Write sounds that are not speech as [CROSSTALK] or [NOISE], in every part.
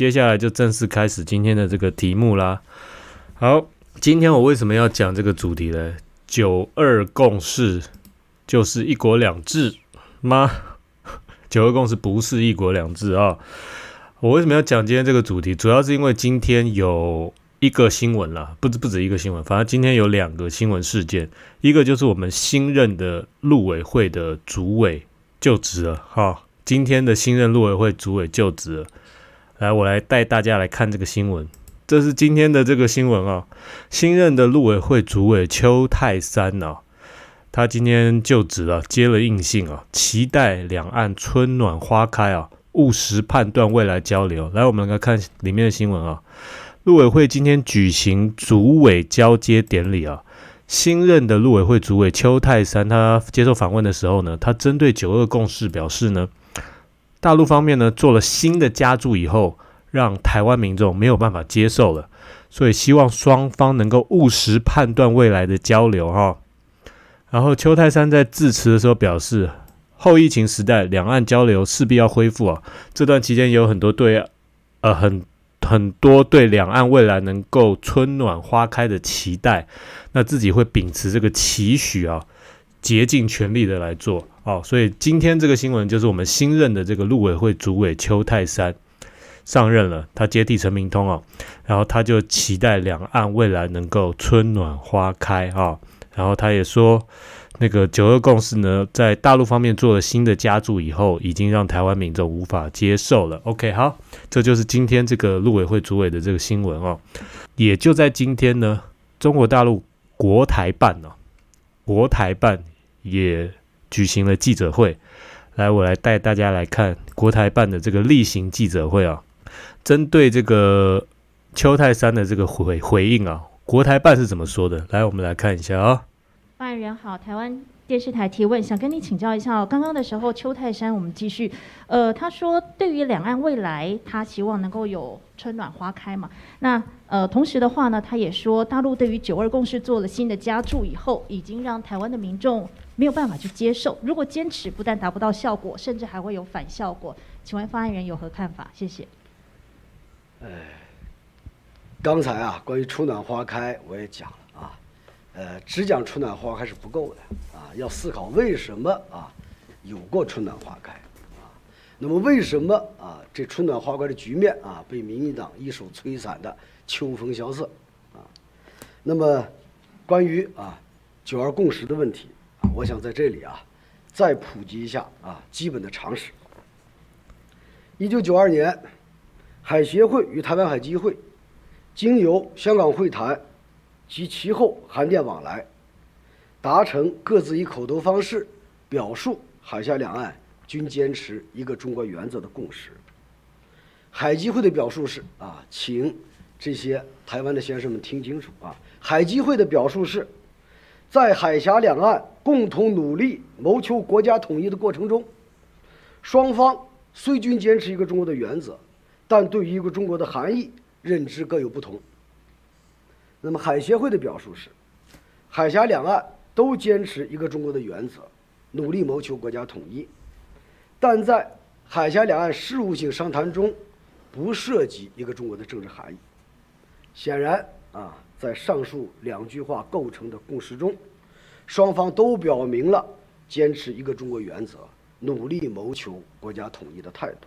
接下来就正式开始今天的这个题目啦。好，今天我为什么要讲这个主题呢？九二共识就是一国两制吗？[LAUGHS] 九二共识不是一国两制啊！我为什么要讲今天这个主题？主要是因为今天有一个新闻啦，不止不止一个新闻，反正今天有两个新闻事件，一个就是我们新任的陆委会的主委就职了哈。今天的新任陆委会主委就职了，来，我来带大家来看这个新闻。这是今天的这个新闻啊，新任的陆委会主委邱泰山啊，他今天就职了，接了印信啊，期待两岸春暖花开啊，务实判断未来交流。来，我们来看里面的新闻啊，陆委会今天举行主委交接典礼啊，新任的陆委会主委邱泰山他接受访问的时候呢，他针对九二共识表示呢。大陆方面呢做了新的加注以后，让台湾民众没有办法接受了，所以希望双方能够务实判断未来的交流哈。然后邱泰山在致辞的时候表示，后疫情时代两岸交流势必要恢复啊，这段期间也有很多对呃很很多对两岸未来能够春暖花开的期待，那自己会秉持这个期许啊。竭尽全力的来做哦，所以今天这个新闻就是我们新任的这个陆委会主委邱泰山上任了，他接替陈明通哦，然后他就期待两岸未来能够春暖花开啊，然后他也说那个九二共识呢，在大陆方面做了新的加注以后，已经让台湾民众无法接受了。OK，好，这就是今天这个陆委会主委的这个新闻哦，也就在今天呢，中国大陆国台办呢，国台办。也举行了记者会，来，我来带大家来看国台办的这个例行记者会啊。针对这个邱泰山的这个回回应啊，国台办是怎么说的？来，我们来看一下啊。发言人好，台湾。电视台提问，想跟你请教一下哦。刚刚的时候，邱泰山，我们继续。呃，他说，对于两岸未来，他希望能够有春暖花开嘛。那呃，同时的话呢，他也说，大陆对于九二共识做了新的加注以后，已经让台湾的民众没有办法去接受。如果坚持，不但达不到效果，甚至还会有反效果。请问发言人有何看法？谢谢。哎，刚才啊，关于春暖花开，我也讲了啊。呃，只讲春暖花开是不够的啊，要思考为什么啊有过春暖花开啊？那么为什么啊这春暖花开的局面啊被民进党一手摧残的秋风萧瑟啊？那么关于啊九二共识的问题，我想在这里啊再普及一下啊基本的常识。一九九二年，海协会与台湾海基会经由香港会谈。及其后函电往来，达成各自以口头方式表述海峡两岸均坚持一个中国原则的共识。海基会的表述是啊，请这些台湾的先生们听清楚啊，海基会的表述是，在海峡两岸共同努力谋求国家统一的过程中，双方虽均坚持一个中国的原则，但对于一个中国的含义认知各有不同。那么海协会的表述是，海峡两岸都坚持一个中国的原则，努力谋求国家统一，但在海峡两岸事务性商谈中，不涉及一个中国的政治含义。显然啊，在上述两句话构成的共识中，双方都表明了坚持一个中国原则，努力谋求国家统一的态度。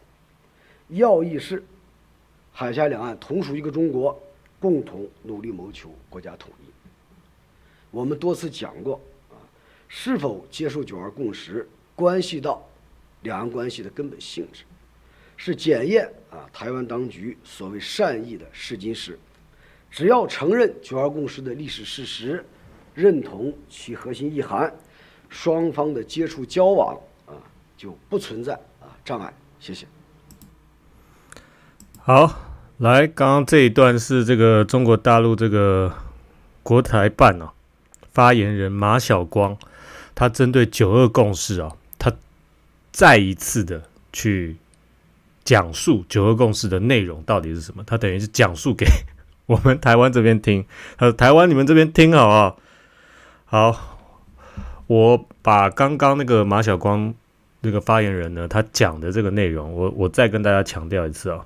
要义是，海峡两岸同属一个中国。共同努力谋求国家统一。我们多次讲过啊，是否接受九二共识，关系到两岸关系的根本性质，是检验啊台湾当局所谓善意的试金石。只要承认九二共识的历史事实，认同其核心意涵，双方的接触交往啊就不存在啊障碍。谢谢。好。来，刚刚这一段是这个中国大陆这个国台办啊发言人马晓光，他针对九二共识啊，他再一次的去讲述九二共识的内容到底是什么。他等于是讲述给我们台湾这边听，他说台湾你们这边听好啊。好，我把刚刚那个马晓光那个发言人呢，他讲的这个内容，我我再跟大家强调一次啊。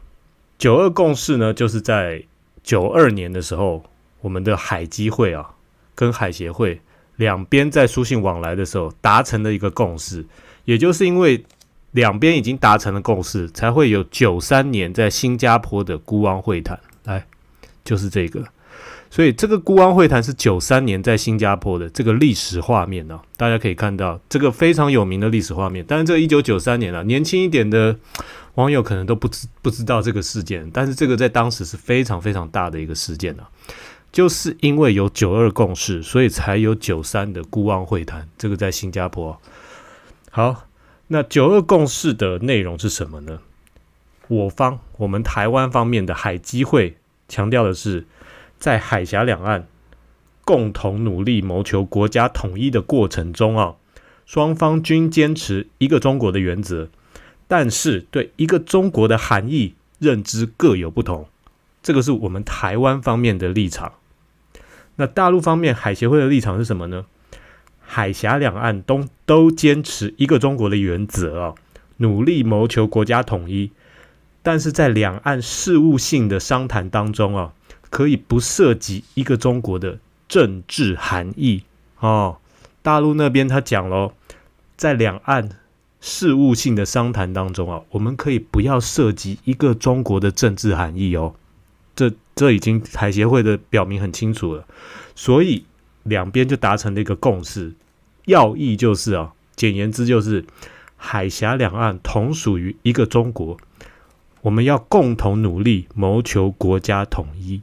九二共识呢，就是在九二年的时候，我们的海基会啊，跟海协会两边在书信往来的时候达成的一个共识，也就是因为两边已经达成了共识，才会有九三年在新加坡的孤汪会谈，来，就是这个。所以这个孤汪会谈是九三年在新加坡的这个历史画面呢，大家可以看到这个非常有名的历史画面。但是这一九九三年啊，年轻一点的网友可能都不知不知道这个事件，但是这个在当时是非常非常大的一个事件啊，就是因为有九二共识，所以才有九三的孤汪会谈。这个在新加坡。好，那九二共识的内容是什么呢？我方我们台湾方面的海基会强调的是。在海峡两岸共同努力谋求国家统一的过程中啊，双方均坚持一个中国的原则，但是对一个中国的含义认知各有不同。这个是我们台湾方面的立场。那大陆方面海协会的立场是什么呢？海峡两岸都都坚持一个中国的原则啊，努力谋求国家统一，但是在两岸事务性的商谈当中啊。可以不涉及一个中国的政治含义哦。大陆那边他讲喽，在两岸事务性的商谈当中啊，我们可以不要涉及一个中国的政治含义哦。这这已经海协会的表明很清楚了，所以两边就达成了一个共识，要义就是啊，简言之就是海峡两岸同属于一个中国，我们要共同努力谋求国家统一。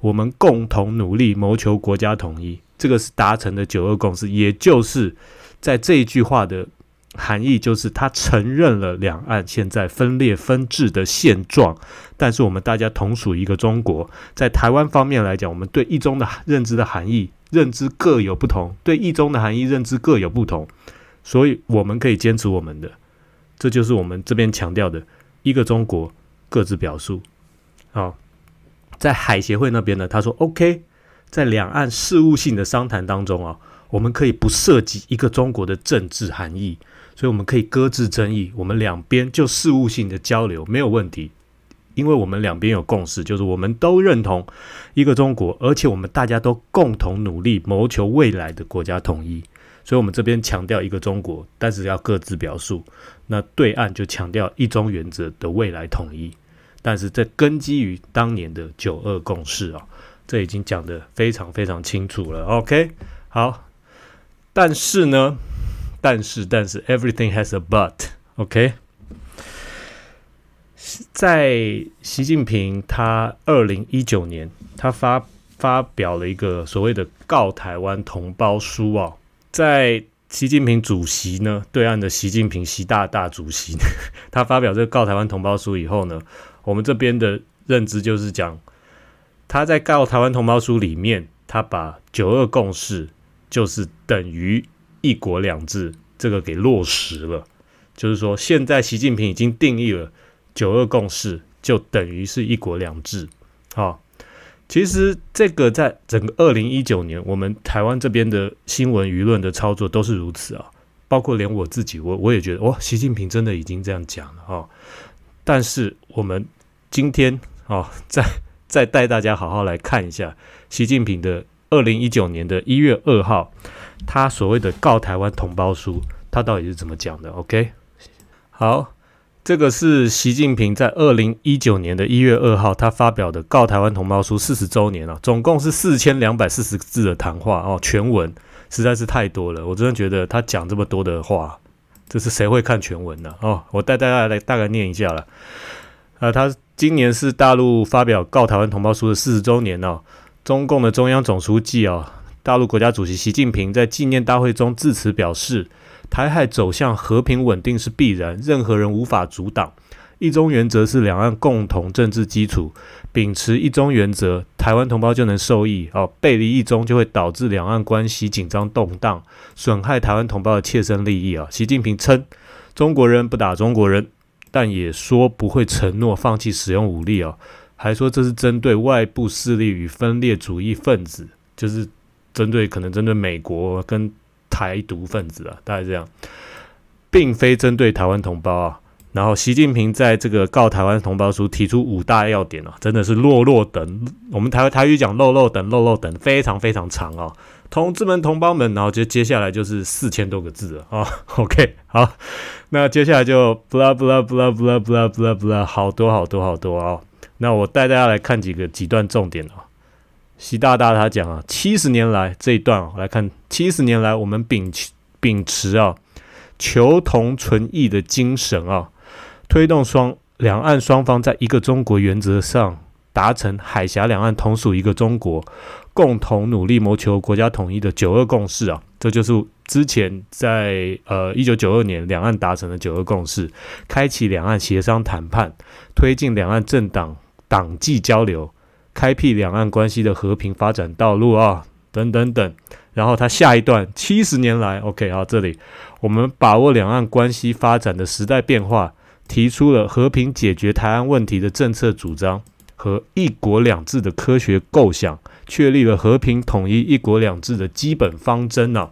我们共同努力谋求国家统一，这个是达成的九二共识，也就是在这一句话的含义，就是他承认了两岸现在分裂分治的现状，但是我们大家同属一个中国。在台湾方面来讲，我们对一中的认知的含义认知各有不同，对一中的含义认知各有不同，所以我们可以坚持我们的，这就是我们这边强调的一个中国各自表述，好。在海协会那边呢，他说：“OK，在两岸事务性的商谈当中啊，我们可以不涉及一个中国的政治含义，所以我们可以搁置争议，我们两边就事务性的交流没有问题，因为我们两边有共识，就是我们都认同一个中国，而且我们大家都共同努力谋求未来的国家统一，所以我们这边强调一个中国，但是要各自表述，那对岸就强调一中原则的未来统一。”但是这根基于当年的九二共识啊，这已经讲得非常非常清楚了。OK，好，但是呢，但是但是，everything has a but，OK，在习近平他二零一九年，他发发表了一个所谓的告台湾同胞书啊，在习近平主席呢，对岸的习近平习大大主席，[LAUGHS] 他发表这个告台湾同胞书以后呢。我们这边的认知就是讲，他在告台湾同胞书里面，他把九二共识就是等于一国两制这个给落实了。就是说，现在习近平已经定义了九二共识就等于是一国两制。好，其实这个在整个二零一九年，我们台湾这边的新闻舆论的操作都是如此啊，包括连我自己，我我也觉得，哇，习近平真的已经这样讲了哈。但是我们今天哦，[LAUGHS] 再再带大家好好来看一下习近平的二零一九年的一月二号，他所谓的告台湾同胞书，他到底是怎么讲的？OK，好，这个是习近平在二零一九年的一月二号他发表的告台湾同胞书四十周年啊，总共是四千两百四十字的谈话哦，全文实在是太多了，我真的觉得他讲这么多的话。这是谁会看全文呢？哦，我带大家来大概念一下了。啊，他今年是大陆发表告台湾同胞书的四十周年哦。中共的中央总书记啊，大陆国家主席习近平在纪念大会中致辞表示，台海走向和平稳定是必然，任何人无法阻挡。一中原则是两岸共同政治基础，秉持一中原则，台湾同胞就能受益。哦，背离一中就会导致两岸关系紧张动荡，损害台湾同胞的切身利益啊！习近平称，中国人不打中国人，但也说不会承诺放弃使用武力啊，还说这是针对外部势力与分裂主义分子，就是针对可能针对美国跟台独分子啊，大概这样，并非针对台湾同胞啊。然后习近平在这个告台湾同胞书提出五大要点啊，真的是落落等，我们台台语讲漏漏等漏漏等，非常非常长哦。同志们、同胞们，然后就接下来就是四千多个字啊。OK，好，那接下来就 blah blah blah blah blah blah blah，好多好多好多啊。那我带大家来看几个几段重点啊。习大大他讲啊，七十年来这一段啊，来看七十年来我们秉秉持啊求同存异的精神啊，推动双两岸双方在一个中国原则上达成海峡两岸同属一个中国。共同努力谋求国家统一的九二共识啊，这就是之前在呃一九九二年两岸达成的九二共识，开启两岸协商谈判，推进两岸政党党纪交流，开辟两岸关系的和平发展道路啊，等等等。然后他下一段七十年来，OK 啊，这里我们把握两岸关系发展的时代变化，提出了和平解决台湾问题的政策主张和一国两制的科学构想。确立了和平统一、一国两制的基本方针啊，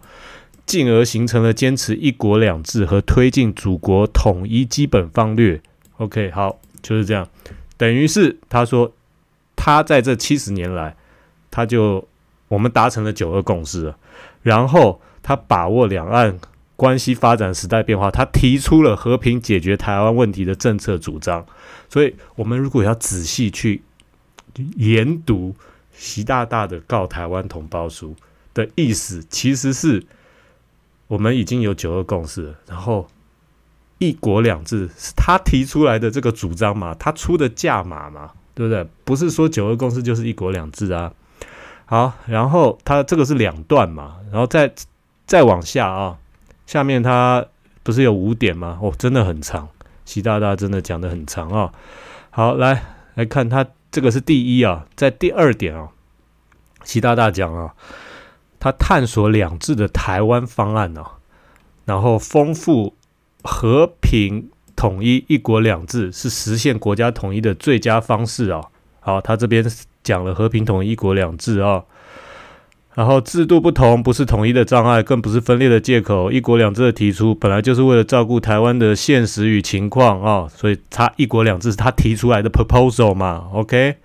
进而形成了坚持一国两制和推进祖国统一基本方略。OK，好，就是这样，等于是他说，他在这七十年来，他就我们达成了九二共识了，然后他把握两岸关系发展时代变化，他提出了和平解决台湾问题的政策主张。所以，我们如果要仔细去研读。习大大的告台湾同胞书的意思，其实是我们已经有九二共识，然后一国两制是他提出来的这个主张嘛，他出的价码嘛，对不对？不是说九二共识就是一国两制啊。好，然后他这个是两段嘛，然后再再往下啊，下面他不是有五点吗？哦，真的很长，习大大真的讲的很长啊。好，来来看他。这个是第一啊，在第二点啊，习大大讲啊，他探索两制的台湾方案呢，然后丰富和平统一一国两制是实现国家统一的最佳方式啊。好，他这边讲了和平统一一国两制啊。然后制度不同不是统一的障碍，更不是分裂的借口。一国两制的提出本来就是为了照顾台湾的现实与情况啊，所以他一国两制是他提出来的 proposal 嘛，OK。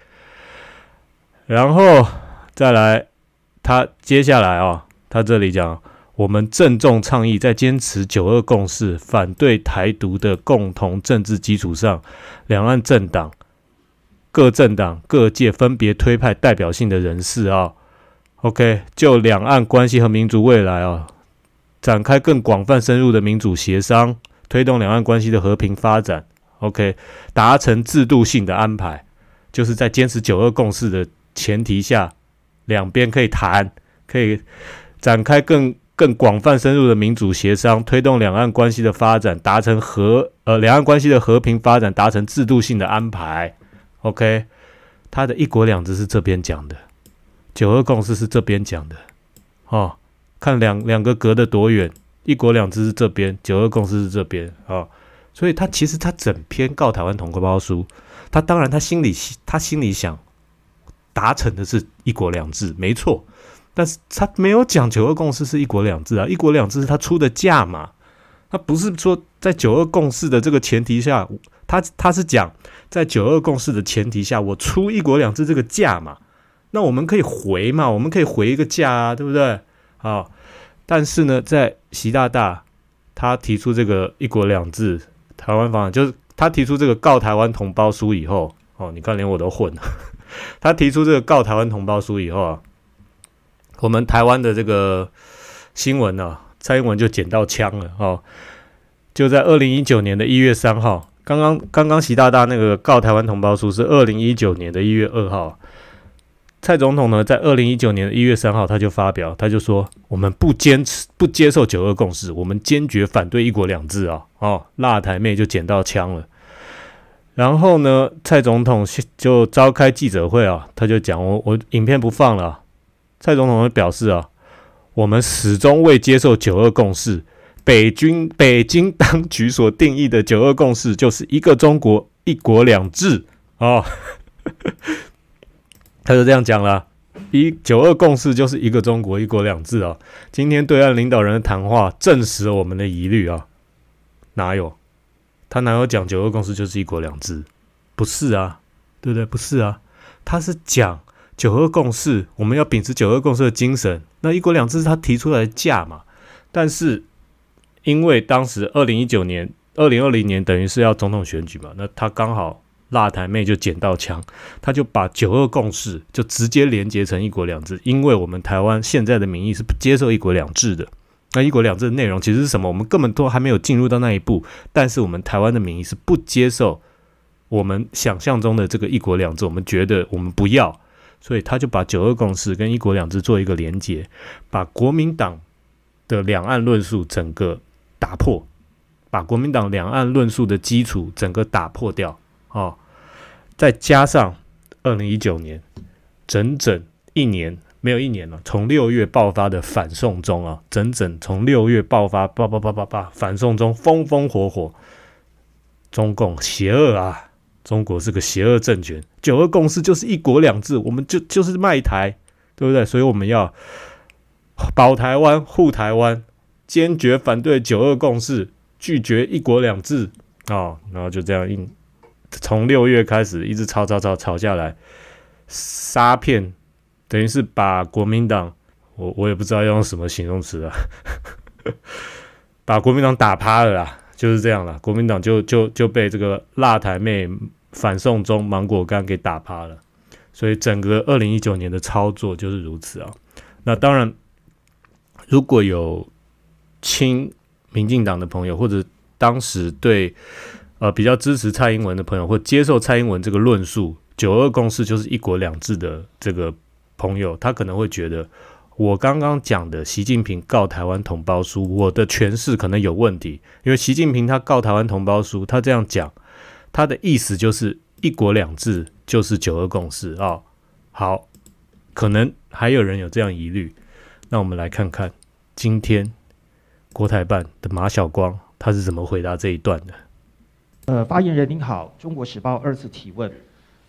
然后再来，他接下来啊，他这里讲，我们郑重倡议，在坚持九二共识、反对台独的共同政治基础上，两岸政党各政党各界分别推派代表性的人士啊。OK，就两岸关系和民族未来啊，展开更广泛深入的民主协商，推动两岸关系的和平发展。OK，达成制度性的安排，就是在坚持九二共识的前提下，两边可以谈，可以展开更更广泛深入的民主协商，推动两岸关系的发展，达成和呃两岸关系的和平发展，达成制度性的安排。OK，他的一国两制是这边讲的。九二共识是这边讲的，哦，看两两个隔得多远，一国两制是这边，九二共识是这边啊，所以他其实他整篇告台湾同胞书，他当然他心里他心里想达成的是一国两制，没错，但是他没有讲九二共识是一国两制啊，一国两制是他出的价嘛，他不是说在九二共识的这个前提下，他他是讲在九二共识的前提下，我出一国两制这个价嘛。那我们可以回嘛？我们可以回一个价啊，对不对？啊，但是呢，在习大大他提出这个一国两制台湾方案，就是他提出这个告台湾同胞书以后，哦，你看连我都混了。[LAUGHS] 他提出这个告台湾同胞书以后啊，我们台湾的这个新闻呢，蔡英文就捡到枪了哦，就在二零一九年的一月三号，刚刚刚刚习大大那个告台湾同胞书是二零一九年的一月二号。蔡总统呢，在二零一九年的一月三号，他就发表，他就说：“我们不坚持、不接受九二共识，我们坚决反对一国两制啊！”哦，辣台妹就捡到枪了。然后呢，蔡总统就召开记者会啊，他就讲：“我我影片不放了。”蔡总统会表示啊：“我们始终未接受九二共识，北京 [LAUGHS] 北京当局所定义的九二共识就是一个中国、一国两制啊。” [LAUGHS] 他就这样讲了，一九二共识就是一个中国一国两制啊。今天对岸领导人的谈话证实了我们的疑虑啊，哪有？他哪有讲九二共识就是一国两制？不是啊，对不对？不是啊，他是讲九二共识，我们要秉持九二共识的精神。那一国两制是他提出来的价嘛？但是因为当时二零一九年、二零二零年等于是要总统选举嘛，那他刚好辣台妹就捡到枪，他就把九二共识就直接连接成一国两制，因为我们台湾现在的民意是不接受一国两制的。那一国两制的内容其实是什么？我们根本都还没有进入到那一步，但是我们台湾的民意是不接受我们想象中的这个一国两制，我们觉得我们不要，所以他就把九二共识跟一国两制做一个连接，把国民党的两岸论述整个打破，把国民党两岸论述的基础整个打破掉哦，再加上二零一九年整整一年。没有一年了，从六月爆发的反送中啊，整整从六月爆发，叭叭叭叭叭，反送中风风火火，中共邪恶啊，中国是个邪恶政权，九二共识就是一国两制，我们就就是卖台，对不对？所以我们要保台湾、护台湾，坚决反对九二共识，拒绝一国两制啊，然后就这样硬从六月开始一直吵吵吵吵下来，杀骗。等于是把国民党，我我也不知道要用什么形容词啊，[LAUGHS] 把国民党打趴了啦，就是这样了。国民党就就就被这个辣台妹反送中芒果干给打趴了。所以整个二零一九年的操作就是如此啊。那当然，如果有亲民进党的朋友，或者当时对呃比较支持蔡英文的朋友，或接受蔡英文这个论述，九二共识就是一国两制的这个。朋友，他可能会觉得我刚刚讲的习近平告台湾同胞书，我的诠释可能有问题，因为习近平他告台湾同胞书，他这样讲，他的意思就是一国两制就是九二共识啊。好，可能还有人有这样疑虑，那我们来看看今天国台办的马晓光他是怎么回答这一段的。呃，发言人您好，中国时报二次提问。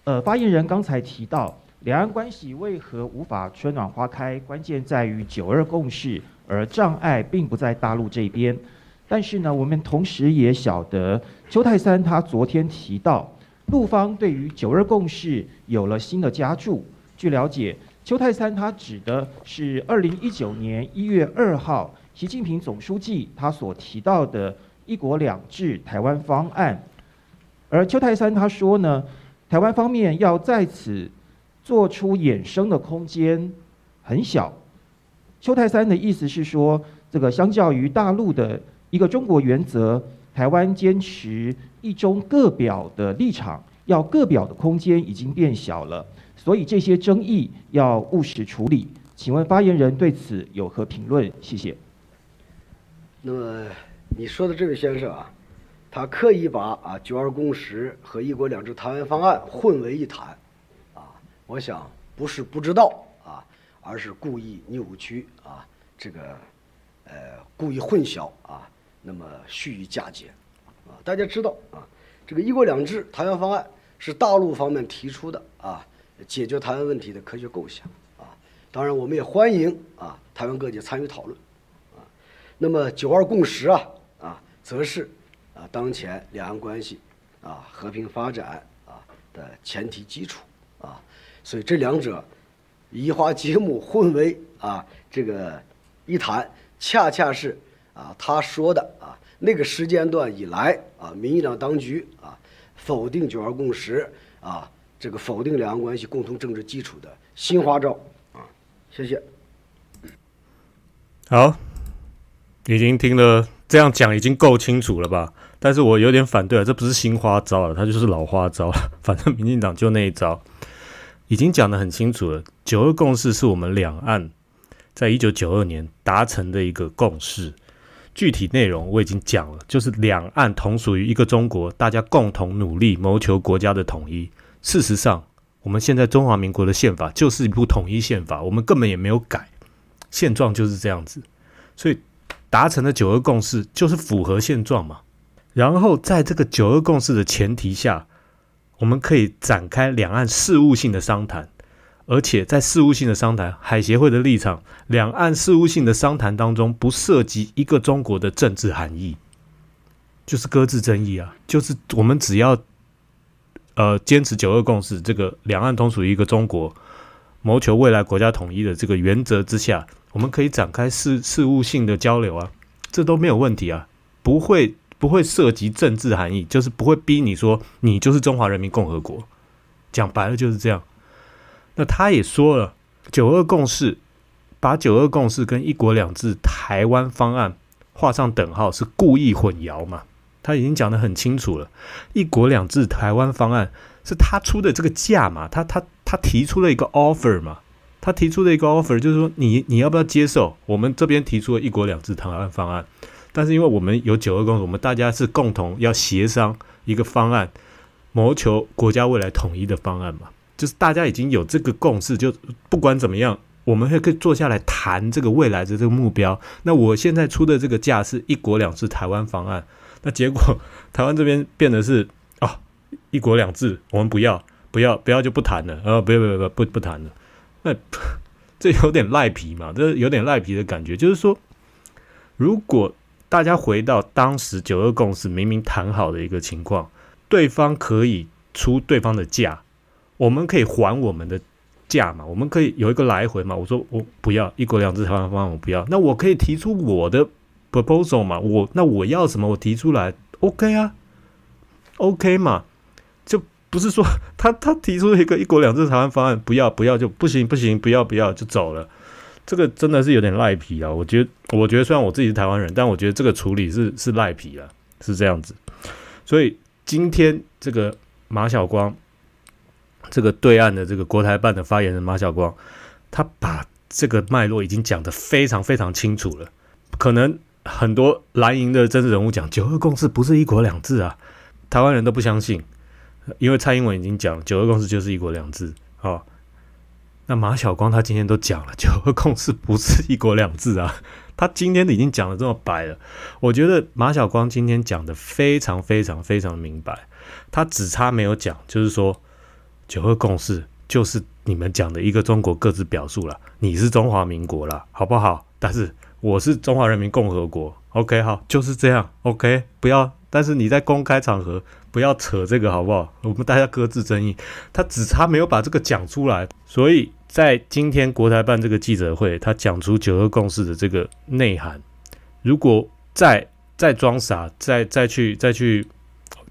呃，发言人刚才提到。两岸关系为何无法春暖花开？关键在于九二共识，而障碍并不在大陆这边。但是呢，我们同时也晓得，邱泰三他昨天提到，陆方对于九二共识有了新的加注。据了解，邱泰三他指的是二零一九年一月二号，习近平总书记他所提到的一国两制台湾方案。而邱泰三他说呢，台湾方面要在此。做出衍生的空间很小。邱泰三的意思是说，这个相较于大陆的一个中国原则，台湾坚持一中各表的立场，要各表的空间已经变小了，所以这些争议要务实处理。请问发言人对此有何评论？谢谢。那么你说的这位先生啊，他刻意把啊九二共识和一国两制台湾方案混为一谈。我想不是不知道啊，而是故意扭曲啊，这个呃故意混淆啊，那么蓄意嫁接啊。大家知道啊，这个一国两制台湾方案是大陆方面提出的啊，解决台湾问题的科学构想啊。当然，我们也欢迎啊台湾各界参与讨论啊。那么九二共识啊啊，则是啊当前两岸关系啊和平发展啊的前提基础啊。所以这两者移花接木混为啊这个一谈，恰恰是啊他说的啊那个时间段以来啊民进党当局啊否定九二共识啊这个否定两岸关系共同政治基础的新花招啊，谢谢。好，已经听了这样讲已经够清楚了吧？但是我有点反对啊，这不是新花招了，它就是老花招了，反正民进党就那一招。已经讲得很清楚了，九二共识是我们两岸在一九九二年达成的一个共识。具体内容我已经讲了，就是两岸同属于一个中国，大家共同努力谋求国家的统一。事实上，我们现在中华民国的宪法就是一部统一宪法，我们根本也没有改，现状就是这样子。所以达成的九二共识就是符合现状嘛。然后在这个九二共识的前提下。我们可以展开两岸事务性的商谈，而且在事务性的商谈，海协会的立场，两岸事务性的商谈当中不涉及一个中国的政治含义。就是搁置争议啊，就是我们只要呃坚持九二共识，这个两岸同属于一个中国，谋求未来国家统一的这个原则之下，我们可以展开事事务性的交流啊，这都没有问题啊，不会不会涉及政治含义，就是不会逼你说你就是中华人民共和国，讲白了就是这样。那他也说了，九二共识把九二共识跟一国两制台湾方案画上等号，是故意混淆嘛？他已经讲得很清楚了，一国两制台湾方案是他出的这个价嘛？他他他提出了一个 offer 嘛？他提出的一个 offer 就是说，你你要不要接受我们这边提出的一国两制台湾方案？但是因为我们有九二共识，我们大家是共同要协商一个方案，谋求国家未来统一的方案嘛？就是大家已经有这个共识，就不管怎么样，我们会可以坐下来谈这个未来的这个目标。那我现在出的这个价是一国两制台湾方案。那结果，台湾这边变得是啊，一国两制，我们不要，不要，不要就不谈了，呃，不要，不要，不不不谈了。那 [LAUGHS] 这有点赖皮嘛，这有点赖皮的感觉。就是说，如果大家回到当时九二共识明明谈好的一个情况，对方可以出对方的价，我们可以还我们的价嘛，我们可以有一个来回嘛。我说我不要一国两制台湾方案，我不要。那我可以提出我的。proposal 嘛，我那我要什么，我提出来，OK 啊，OK 嘛，就不是说他他提出一个一国两制台湾方案，不要不要就不行不行，不要不要就走了，这个真的是有点赖皮啊！我觉得我觉得虽然我自己是台湾人，但我觉得这个处理是是赖皮了，是这样子。所以今天这个马晓光，这个对岸的这个国台办的发言人马晓光，他把这个脉络已经讲得非常非常清楚了，可能。很多蓝营的政治人物讲九二共识不是一国两制啊，台湾人都不相信，因为蔡英文已经讲九二共识就是一国两制哦。那马晓光他今天都讲了九二共识不是一国两制啊，他今天已经讲的这么白了，我觉得马晓光今天讲的非常非常非常明白，他只差没有讲，就是说九二共识就是你们讲的一个中国各自表述了，你是中华民国了，好不好？但是。我是中华人民共和国，OK，好，就是这样，OK，不要，但是你在公开场合不要扯这个，好不好？我们大家各自争议，他只差没有把这个讲出来，所以在今天国台办这个记者会，他讲出九二共识的这个内涵，如果再再装傻，再再去再去，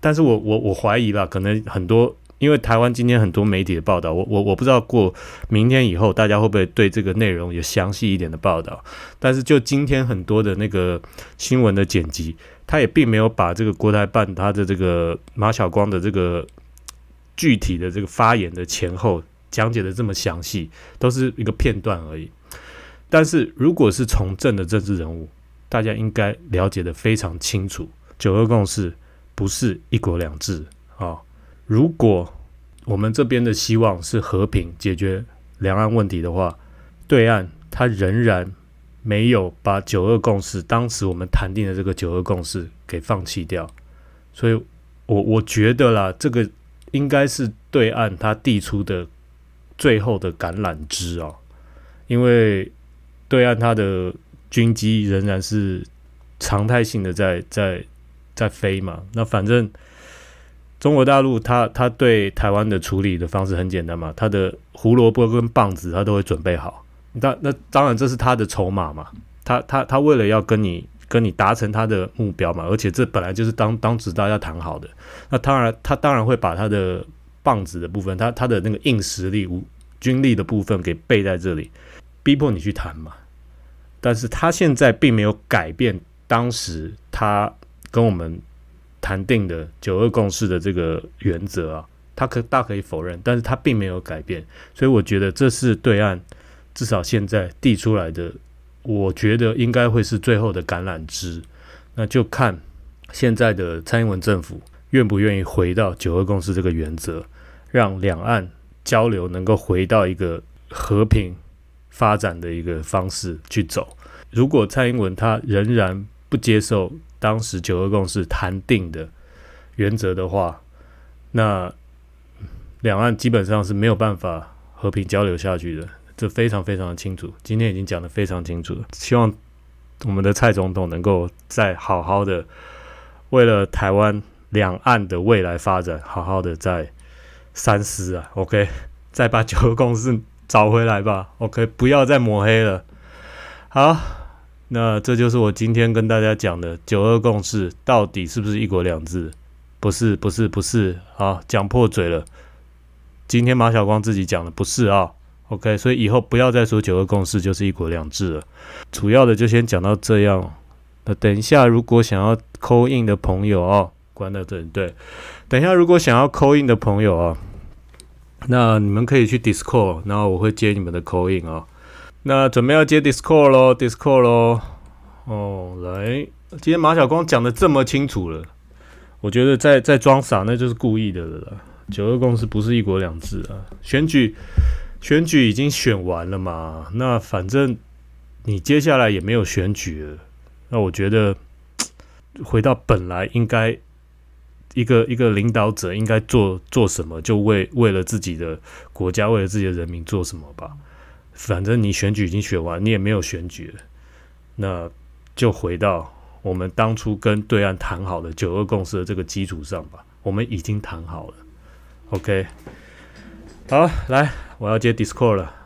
但是我我我怀疑吧，可能很多。因为台湾今天很多媒体的报道，我我我不知道过明天以后大家会不会对这个内容有详细一点的报道。但是就今天很多的那个新闻的剪辑，他也并没有把这个国台办他的这个马晓光的这个具体的这个发言的前后讲解的这么详细，都是一个片段而已。但是如果是从政的政治人物，大家应该了解的非常清楚，九二共识不是一国两制啊。如果我们这边的希望是和平解决两岸问题的话，对岸他仍然没有把九二共识当时我们谈定的这个九二共识给放弃掉，所以我我觉得啦，这个应该是对岸他递出的最后的橄榄枝哦，因为对岸他的军机仍然是常态性的在在在飞嘛，那反正。中国大陆，他他对台湾的处理的方式很简单嘛，他的胡萝卜跟棒子他都会准备好。那那当然这是他的筹码嘛，他他他为了要跟你跟你达成他的目标嘛，而且这本来就是当当时大家谈好的。那当然他当然会把他的棒子的部分，他他的那个硬实力、军力的部分给备在这里，逼迫你去谈嘛。但是他现在并没有改变当时他跟我们。谈定的九二共识的这个原则啊，他可大可以否认，但是他并没有改变，所以我觉得这是对岸至少现在递出来的，我觉得应该会是最后的橄榄枝，那就看现在的蔡英文政府愿不愿意回到九二共识这个原则，让两岸交流能够回到一个和平发展的一个方式去走。如果蔡英文他仍然不接受。当时九二共识谈定的原则的话，那两岸基本上是没有办法和平交流下去的，这非常非常的清楚。今天已经讲的非常清楚了，希望我们的蔡总统能够再好好的为了台湾两岸的未来发展，好好的再三思啊。OK，再把九二共识找回来吧。OK，不要再抹黑了。好，那这就是我今天跟大家讲的九二共识到底是不是一国两制？不是，不是，不是啊，讲破嘴了。今天马晓光自己讲的不是啊。OK，所以以后不要再说九二共识就是一国两制了。主要的就先讲到这样。那等一下，如果想要扣印的朋友哦，关到这里。对，等一下如果想要扣印的朋友啊，那你们可以去 Discord，然后我会接你们的扣印啊。那准备要接 Discord 咯 d i s c o r d 咯。哦，来，今天马晓光讲的这么清楚了，我觉得在在装傻那就是故意的了。九二共识不是一国两制啊，选举。选举已经选完了嘛？那反正你接下来也没有选举了。那我觉得回到本来应该一个一个领导者应该做做什么，就为为了自己的国家，为了自己的人民做什么吧。反正你选举已经选完，你也没有选举了，那就回到我们当初跟对岸谈好的九二共识的这个基础上吧。我们已经谈好了，OK。好，来，我要接 Discord 了。